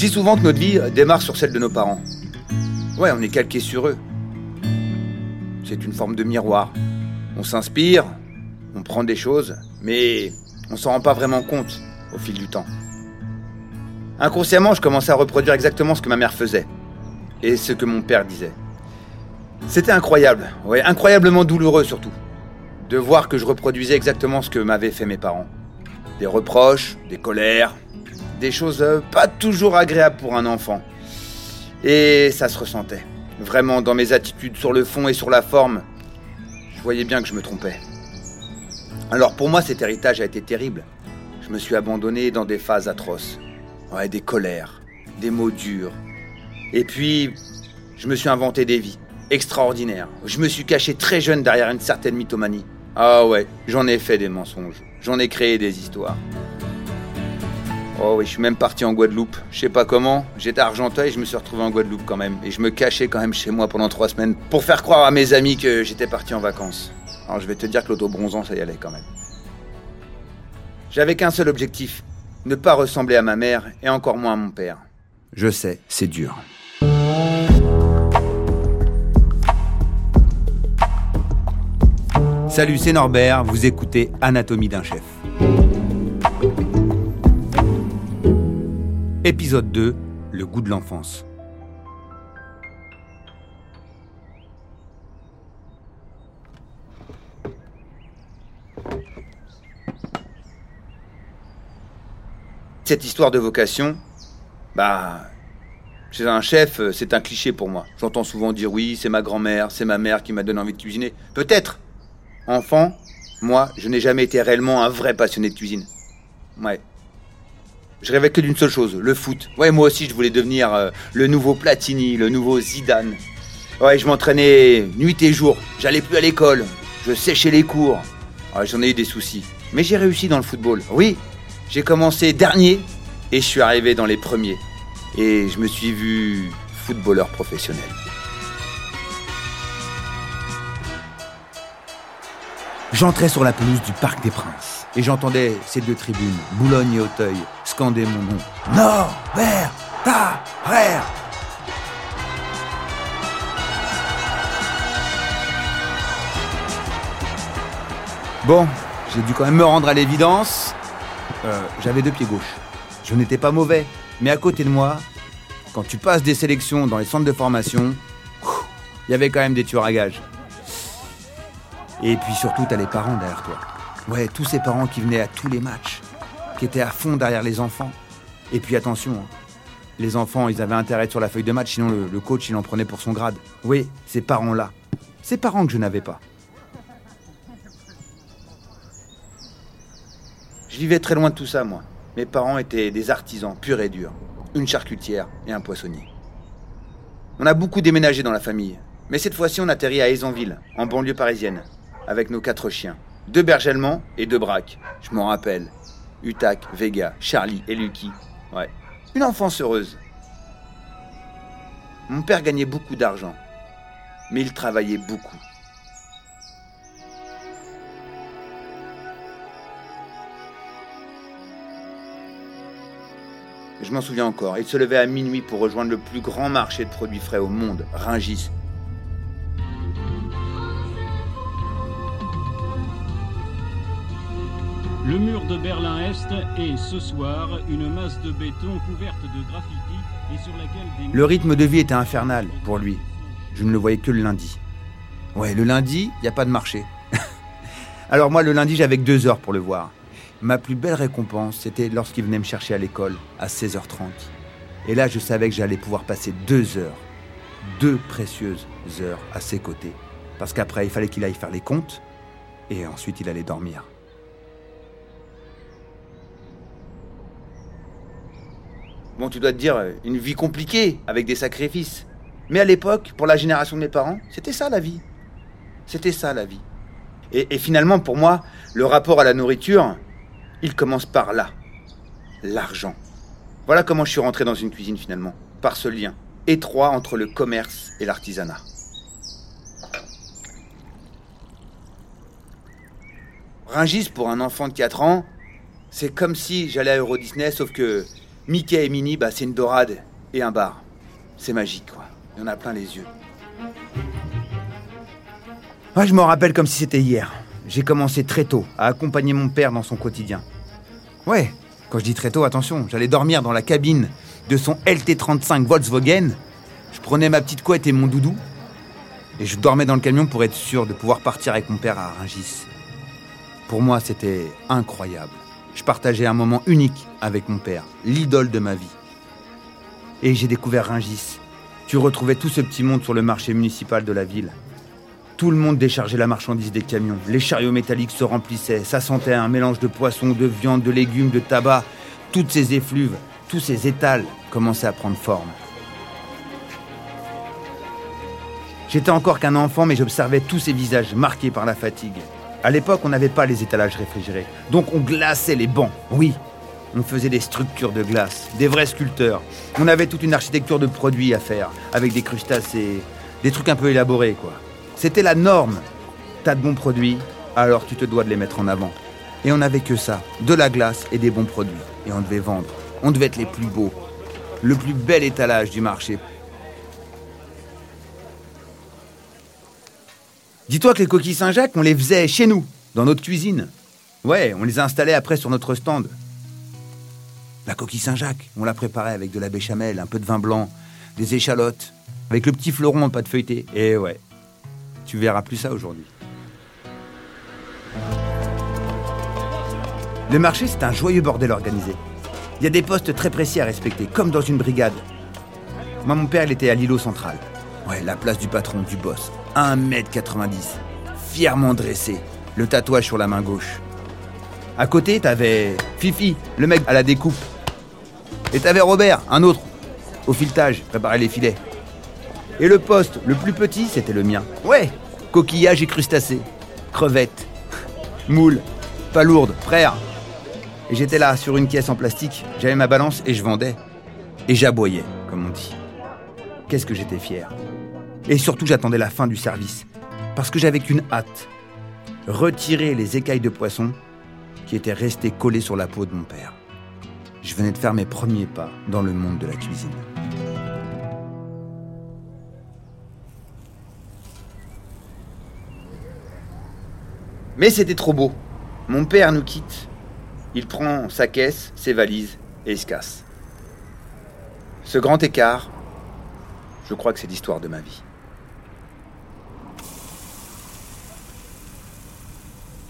dis souvent que notre vie démarre sur celle de nos parents. Ouais, on est calqué sur eux. C'est une forme de miroir. On s'inspire, on prend des choses, mais on s'en rend pas vraiment compte au fil du temps. Inconsciemment, je commençais à reproduire exactement ce que ma mère faisait et ce que mon père disait. C'était incroyable, ouais, incroyablement douloureux surtout, de voir que je reproduisais exactement ce que m'avaient fait mes parents. Des reproches, des colères, des choses euh, pas toujours agréables pour un enfant. Et ça se ressentait. Vraiment, dans mes attitudes sur le fond et sur la forme, je voyais bien que je me trompais. Alors pour moi, cet héritage a été terrible. Je me suis abandonné dans des phases atroces. Ouais, des colères, des mots durs. Et puis, je me suis inventé des vies extraordinaires. Je me suis caché très jeune derrière une certaine mythomanie. Ah ouais, j'en ai fait des mensonges. J'en ai créé des histoires. Oh oui, je suis même parti en Guadeloupe. Je sais pas comment. J'étais à Argenteuil et je me suis retrouvé en Guadeloupe quand même. Et je me cachais quand même chez moi pendant trois semaines pour faire croire à mes amis que j'étais parti en vacances. Alors je vais te dire que l'auto-bronzant, ça y allait quand même. J'avais qu'un seul objectif. Ne pas ressembler à ma mère et encore moins à mon père. Je sais, c'est dur. Salut, c'est Norbert, vous écoutez Anatomie d'un chef. Épisode 2, le goût de l'enfance. Cette histoire de vocation, bah, chez un chef, c'est un cliché pour moi. J'entends souvent dire oui, c'est ma grand-mère, c'est ma mère qui m'a donné envie de cuisiner. Peut-être. Enfant, moi, je n'ai jamais été réellement un vrai passionné de cuisine. Ouais. Je rêvais que d'une seule chose, le foot. Ouais, moi aussi, je voulais devenir euh, le nouveau Platini, le nouveau Zidane. Ouais, je m'entraînais nuit et jour. J'allais plus à l'école. Je séchais les cours. Ouais, J'en ai eu des soucis. Mais j'ai réussi dans le football. Oui, j'ai commencé dernier et je suis arrivé dans les premiers. Et je me suis vu footballeur professionnel. J'entrais sur la pelouse du Parc des Princes et j'entendais ces deux tribunes, Boulogne et Auteuil, scander mon nom. Norbert Tarrer Bon, j'ai dû quand même me rendre à l'évidence. Euh, J'avais deux pieds gauches. Je n'étais pas mauvais, mais à côté de moi, quand tu passes des sélections dans les centres de formation, il y avait quand même des tueurs à gages. Et puis surtout, t'as les parents derrière toi. Ouais, tous ces parents qui venaient à tous les matchs, qui étaient à fond derrière les enfants. Et puis attention, hein, les enfants, ils avaient intérêt sur la feuille de match, sinon le, coach, il en prenait pour son grade. Oui, ces parents-là. Ces parents que je n'avais pas. Je vivais très loin de tout ça, moi. Mes parents étaient des artisans purs et durs. Une charcutière et un poissonnier. On a beaucoup déménagé dans la famille. Mais cette fois-ci, on atterrit à Aizonville, en banlieue parisienne, avec nos quatre chiens. Deux berges allemands et deux braques. Je m'en rappelle. Utac, Vega, Charlie et Lucky. Ouais. Une enfance heureuse. Mon père gagnait beaucoup d'argent. Mais il travaillait beaucoup. Je m'en souviens encore. Il se levait à minuit pour rejoindre le plus grand marché de produits frais au monde, Ringis. Le mur de Berlin-Est est ce soir une masse de béton couverte de graffiti et sur laquelle des... Le rythme de vie était infernal pour lui. Je ne le voyais que le lundi. Ouais, le lundi, il n'y a pas de marché. Alors moi, le lundi, j'avais que deux heures pour le voir. Ma plus belle récompense, c'était lorsqu'il venait me chercher à l'école, à 16h30. Et là, je savais que j'allais pouvoir passer deux heures, deux précieuses heures à ses côtés. Parce qu'après, il fallait qu'il aille faire les comptes, et ensuite il allait dormir. Bon, tu dois te dire, euh, une vie compliquée, avec des sacrifices. Mais à l'époque, pour la génération de mes parents, c'était ça la vie. C'était ça la vie. Et, finalement, pour moi, le rapport à la nourriture, il commence par là. L'argent. Voilà comment je suis rentré dans une cuisine finalement. Par ce lien étroit entre le commerce et l'artisanat. Ringis, pour un enfant de 4 ans, c'est comme si j'allais à Euro Disney, sauf que Mickey et Minnie, bah, c'est une dorade et un bar. C'est magique, quoi. Il y en a plein les yeux. Ah, je m'en rappelle comme si c'était hier. J'ai commencé très tôt à accompagner mon père dans son quotidien. Ouais, quand je dis très tôt, attention, j'allais dormir dans la cabine de son LT35 Volkswagen. Je prenais ma petite couette et mon doudou. Et je dormais dans le camion pour être sûr de pouvoir partir avec mon père à Rungis. Pour moi, c'était incroyable. Je partageais un moment unique avec mon père, l'idole de ma vie. Et j'ai découvert Ringis. Tu retrouvais tout ce petit monde sur le marché municipal de la ville. Tout le monde déchargeait la marchandise des camions. Les chariots métalliques se remplissaient. Ça sentait un mélange de poissons, de viande, de légumes, de tabac. Toutes ces effluves, tous ces étals commençaient à prendre forme. J'étais encore qu'un enfant, mais j'observais tous ces visages marqués par la fatigue. À l'époque, on n'avait pas les étalages réfrigérés. Donc on glaçait les bancs. Oui, on faisait des structures de glace, des vrais sculpteurs. On avait toute une architecture de produits à faire, avec des crustacés, des trucs un peu élaborés, quoi. C'était la norme. T'as de bons produits, alors tu te dois de les mettre en avant. Et on n'avait que ça, de la glace et des bons produits. Et on devait vendre. On devait être les plus beaux. Le plus bel étalage du marché Dis-toi que les coquilles Saint-Jacques, on les faisait chez nous, dans notre cuisine. Ouais, on les a installées après sur notre stand. La coquille Saint-Jacques, on la préparait avec de la béchamel, un peu de vin blanc, des échalotes, avec le petit fleuron en pâte feuilletée. Et ouais, tu verras plus ça aujourd'hui. Le marché, c'est un joyeux bordel organisé. Il y a des postes très précis à respecter, comme dans une brigade. Moi, mon père, il était à l'îlot central. Ouais, la place du patron, du boss. 1m90, fièrement dressé, le tatouage sur la main gauche. À côté, t'avais Fifi, le mec à la découpe. Et t'avais Robert, un autre, au filetage, préparer les filets. Et le poste, le plus petit, c'était le mien. Ouais, coquillage et crustacés, crevettes, moules, palourdes, frère. Et j'étais là, sur une caisse en plastique, j'avais ma balance et je vendais. Et j'aboyais, comme on dit. Qu'est-ce que j'étais fier. Et surtout, j'attendais la fin du service. Parce que j'avais qu'une hâte. Retirer les écailles de poisson qui étaient restées collées sur la peau de mon père. Je venais de faire mes premiers pas dans le monde de la cuisine. Mais c'était trop beau. Mon père nous quitte. Il prend sa caisse, ses valises et il se casse. Ce grand écart, je crois que c'est l'histoire de ma vie.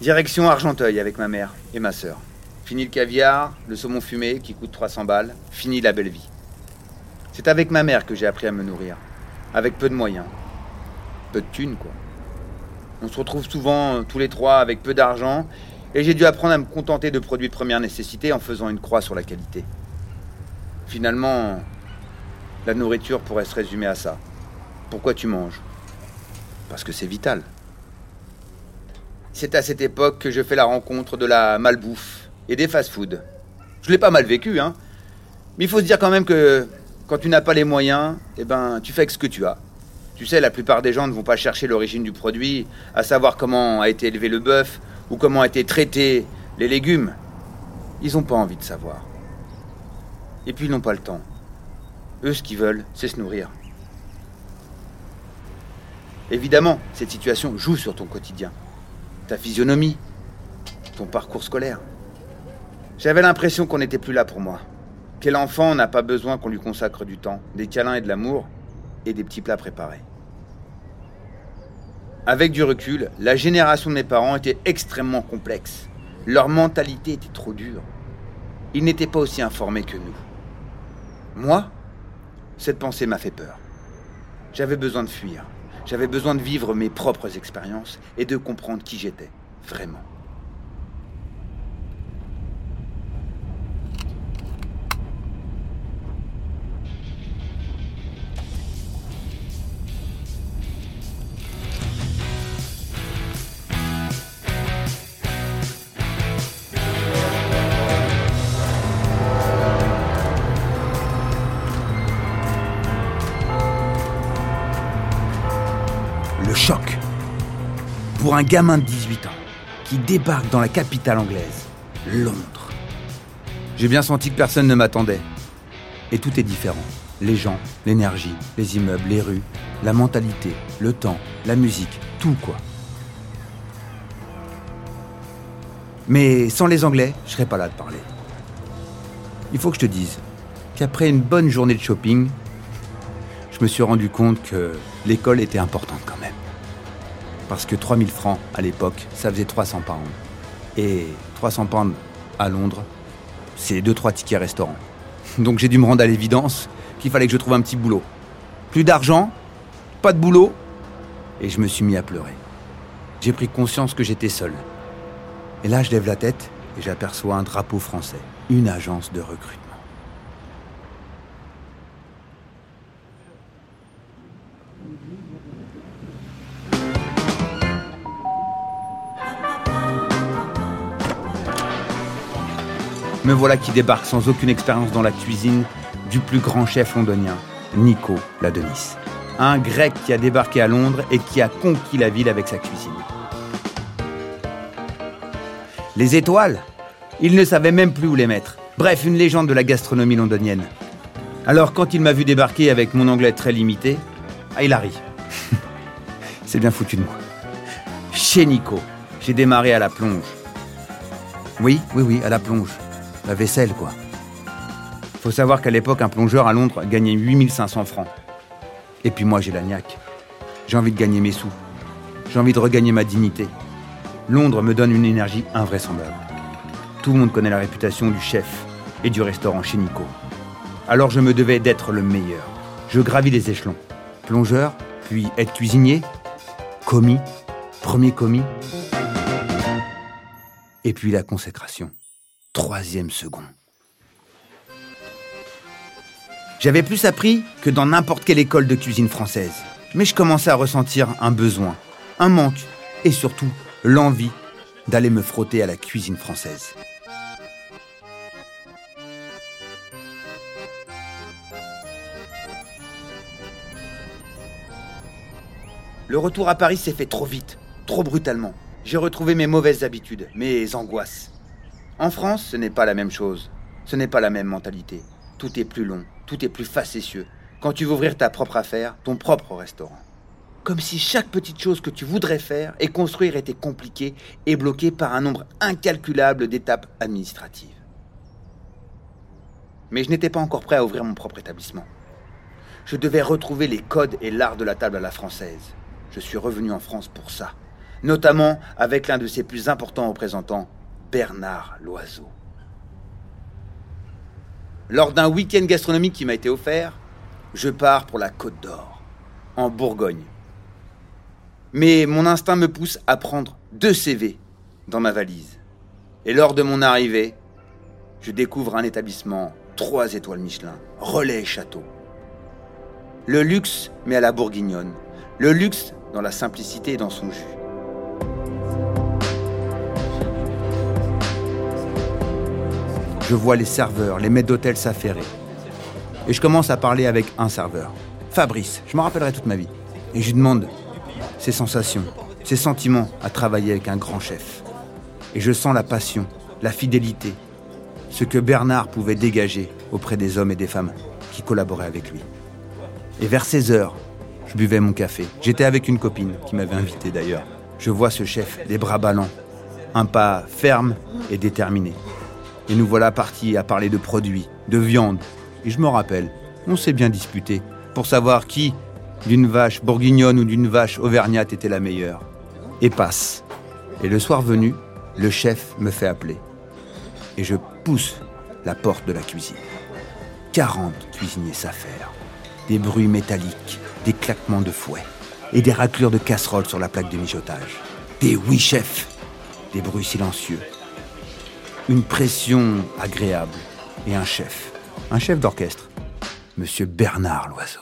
Direction Argenteuil avec ma mère et ma sœur. Fini le caviar, le saumon fumé qui coûte 300 balles, fini la belle vie. C'est avec ma mère que j'ai appris à me nourrir, avec peu de moyens. Peu de thunes, quoi. On se retrouve souvent euh, tous les trois avec peu d'argent, et j'ai dû apprendre à me contenter de produits de première nécessité en faisant une croix sur la qualité. Finalement, la nourriture pourrait se résumer à ça. Pourquoi tu manges? Parce que c'est vital. C'est à cette époque que je fais la rencontre de la malbouffe et des fast-foods. Je l'ai pas mal vécu, hein. Mais il faut se dire quand même que quand tu n'as pas les moyens, eh ben, tu fais avec ce que tu as. Tu sais, la plupart des gens ne vont pas chercher l'origine du produit, à savoir comment a été élevé le bœuf ou comment a été traité les légumes. Ils n'ont pas envie de savoir. Et puis ils n'ont pas le temps. Eux, ce qu'ils veulent, c'est se nourrir. Évidemment, cette situation joue sur ton quotidien ta physionomie, ton parcours scolaire. J'avais l'impression qu'on n'était plus là pour moi. Quel enfant n'a pas besoin qu'on lui consacre du temps, des câlins et de l'amour, et des petits plats préparés? Avec du recul, la génération de mes parents était extrêmement complexe. Leur mentalité était trop dure. Ils n'étaient pas aussi informés que nous. Moi, cette pensée m'a fait peur. J'avais besoin de fuir. J'avais besoin de vivre mes propres expériences et de comprendre qui j'étais, vraiment. Un gamin de 18 ans qui débarque dans la capitale anglaise, Londres. J'ai bien senti que personne ne m'attendait. Et tout est différent. Les gens, l'énergie, les immeubles, les rues, la mentalité, le temps, la musique, tout quoi. Mais sans les Anglais, je serais pas là de parler. Il faut que je te dise qu'après une bonne journée de shopping, je me suis rendu compte que l'école était importante. Parce que 3000 francs à l'époque, ça faisait 300 pounds. Et 300 pounds à Londres, c'est 2-3 tickets restaurant. Donc j'ai dû me rendre à l'évidence qu'il fallait que je trouve un petit boulot. Plus d'argent, pas de boulot, et je me suis mis à pleurer. J'ai pris conscience que j'étais seul. Et là, je lève la tête et j'aperçois un drapeau français, une agence de recrutement. Me voilà qui débarque sans aucune expérience dans la cuisine du plus grand chef londonien, Nico Ladenis. Un grec qui a débarqué à Londres et qui a conquis la ville avec sa cuisine. Les étoiles? Il ne savait même plus où les mettre. Bref, une légende de la gastronomie londonienne. Alors quand il m'a vu débarquer avec mon anglais très limité, ah, il a ri. C'est bien foutu de moi. Chez Nico, j'ai démarré à la plonge. Oui, oui, oui, à la plonge. La vaisselle, quoi. Faut savoir qu'à l'époque, un plongeur à Londres gagnait 8500 francs. Et puis moi, j'ai la. J'ai envie de gagner mes sous. J'ai envie de regagner ma dignité. Londres me donne une énergie invraisemblable. Tout le monde connaît la réputation du chef et du restaurant chez Nico. Alors je me devais d'être le meilleur. Je gravis les échelons. Plongeur, puis aide cuisinier, commis, premier commis, et puis la consécration troisième second. J'avais plus appris que dans n'importe quelle école de cuisine française, mais je commençais à ressentir un besoin, un manque et surtout l'envie d'aller me frotter à la cuisine française. Le retour à Paris s'est fait trop vite, trop brutalement. J'ai retrouvé mes mauvaises habitudes, mes angoisses. En France, ce n'est pas la même chose. Ce n'est pas la même mentalité. Tout est plus long, tout est plus facétieux. Quand tu veux ouvrir ta propre affaire, ton propre restaurant. Comme si chaque petite chose que tu voudrais faire et construire était compliquée et bloquée par un nombre incalculable d'étapes administratives. Mais je n'étais pas encore prêt à ouvrir mon propre établissement. Je devais retrouver les codes et l'art de la table à la française. Je suis revenu en France pour ça, notamment avec l'un de ses plus importants représentants, Bernard Loiseau. Lors d'un week-end gastronomique qui m'a été offert, je pars pour la Côte d'Or, en Bourgogne. Mais mon instinct me pousse à prendre deux CV dans ma valise. Et lors de mon arrivée, je découvre un établissement trois étoiles Michelin, relais château. Le luxe, mais à la bourguignonne. Le luxe dans la simplicité et dans son jus. Je vois les serveurs, les maîtres d'hôtel s'affairer. Et je commence à parler avec un serveur. Fabrice, je m'en rappellerai toute ma vie. Et je lui demande ses sensations, ses sentiments à travailler avec un grand chef. Et je sens la passion, la fidélité, ce que Bernard pouvait dégager auprès des hommes et des femmes qui collaboraient avec lui. Et vers 16 heures, je buvais mon café. J'étais avec une copine qui m'avait invité d'ailleurs. Je vois ce chef, les bras ballants, un pas ferme et déterminé. Et nous voilà partis à parler de produits, de viande. Et je me rappelle, on s'est bien disputé pour savoir qui, d'une vache bourguignonne ou d'une vache auvergnate, était la meilleure. Et passe. Et le soir venu, le chef me fait appeler. Et je pousse la porte de la cuisine. 40 cuisiniers s'affairent. Des bruits métalliques, des claquements de fouet et des raclures de casseroles sur la plaque de mijotage. Des oui chefs, des bruits silencieux, une pression agréable et un chef, un chef d'orchestre, Monsieur Bernard Loiseau.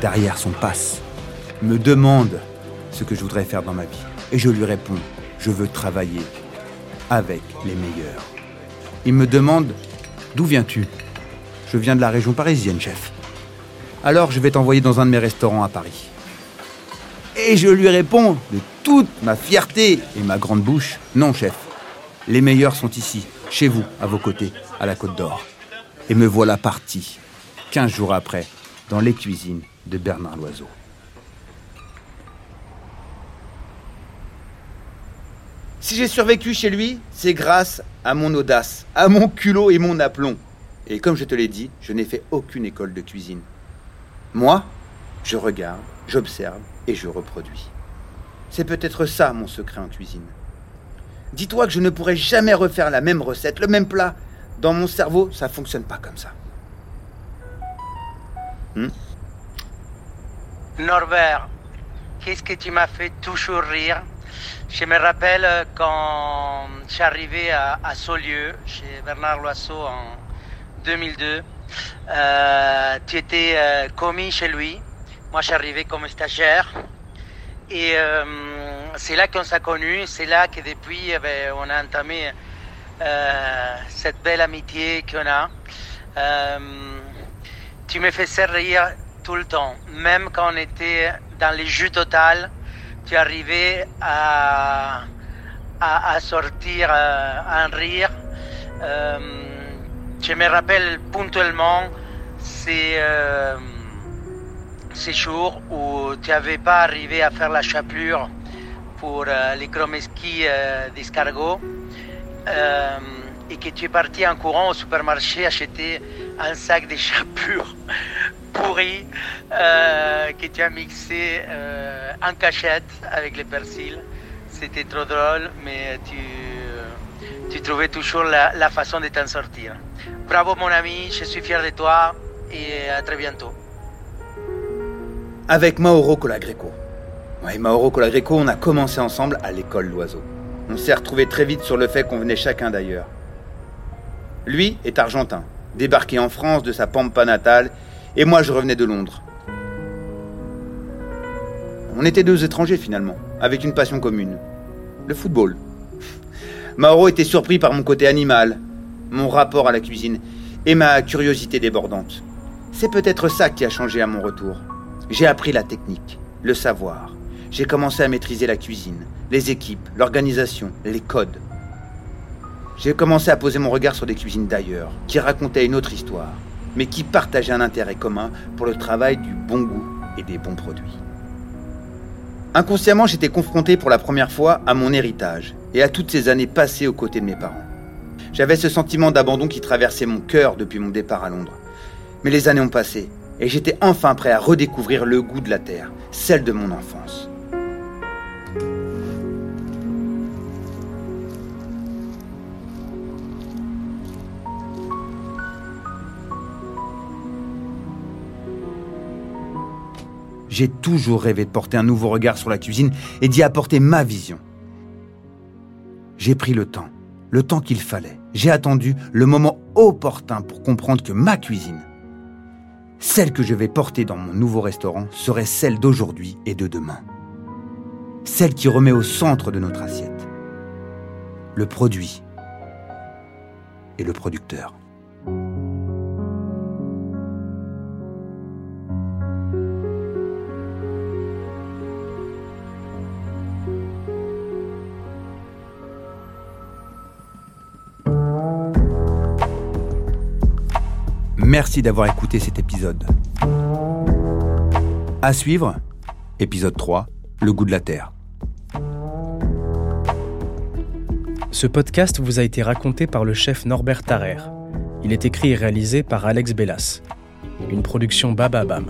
Derrière son passe, me demande ce que je voudrais faire dans ma vie. Et je lui réponds, je veux travailler avec les meilleurs. Il me demande D'où viens-tu? Je viens de la région parisienne, chef. Alors je vais t'envoyer dans un de mes restaurants à Paris. Et je lui réponds de toute ma fierté et ma grande bouche, non chef, les meilleurs sont ici, chez vous, à vos côtés, à la Côte d'Or. Et me voilà parti, 15 jours après, dans les cuisines de Bernard Loiseau. Si j'ai survécu chez lui, c'est grâce à mon audace, à mon culot et mon aplomb. Et comme je te l'ai dit, je n'ai fait aucune école de cuisine. Moi, je regarde, j'observe et je reproduis. C'est peut-être ça mon secret en cuisine. Dis-toi que je ne pourrais jamais refaire la même recette, le même plat. Dans mon cerveau, ça fonctionne pas comme ça. Hmm? Norbert, qu'est-ce que tu m'as fait toujours rire? Je me rappelle quand je suis arrivé à, Saulieu, chez Bernard Loiseau en 2002. Euh, tu étais euh, commis chez lui. Moi, je suis arrivé comme stagiaire. Et euh, c'est là qu'on s'est connus. C'est là que depuis, eh ben, on a entamé cette belle amitié qu'on a. tu me fais rire tout le temps. Même quand on était dans les jus total, tu arrivais à, à, sortir un rire. Je me rappelle ponctuellement ces, euh, ces jours où tu n'avais pas arrivé à faire la chapelure pour euh, les chromeski euh, d'escargot euh, et que tu es parti en courant au supermarché acheter un sac de chapelure pourri que tu as mixé en cachette avec les persils. C'était trop drôle, mais tu, tu trouvais toujours la, la façon de t'en sortir. Bravo mon ami, je suis fier de toi et à très bientôt. Avec Mauro Colagreco. Ouais, Mauro Colagreco, on a commencé ensemble à l'école d'oiseau. On s'est retrouvés très vite sur le fait qu'on venait chacun d'ailleurs. Lui est argentin, débarqué en France de sa pampa natale, et moi je revenais de Londres. On était deux étrangers finalement, avec une passion commune, le football. Mauro était surpris par mon côté animal, mon rapport à la cuisine et ma curiosité débordante. C'est peut-être ça qui a changé à mon retour. J'ai appris la technique, le savoir. J'ai commencé à maîtriser la cuisine, les équipes, l'organisation, les codes. J'ai commencé à poser mon regard sur des cuisines d'ailleurs, qui racontaient une autre histoire, mais qui partageaient un intérêt commun pour le travail du bon goût et des bons produits. Inconsciemment, j'étais confronté pour la première fois à mon héritage et à toutes ces années passées aux côtés de mes parents. J'avais ce sentiment d'abandon qui traversait mon cœur depuis mon départ à Londres. Mais les années ont passé, et j'étais enfin prêt à redécouvrir le goût de la terre, celle de mon enfance. J'ai toujours rêvé de porter un nouveau regard sur la cuisine et d'y apporter ma vision. J'ai pris le temps le temps qu'il fallait. J'ai attendu le moment opportun pour comprendre que ma cuisine, celle que je vais porter dans mon nouveau restaurant, serait celle d'aujourd'hui et de demain. Celle qui remet au centre de notre assiette le produit et le producteur. Merci d'avoir écouté cet épisode. À suivre, épisode 3, Le goût de la terre. Ce podcast vous a été raconté par le chef Norbert Tarrer. Il est écrit et réalisé par Alex Bellas. Une production Bababam.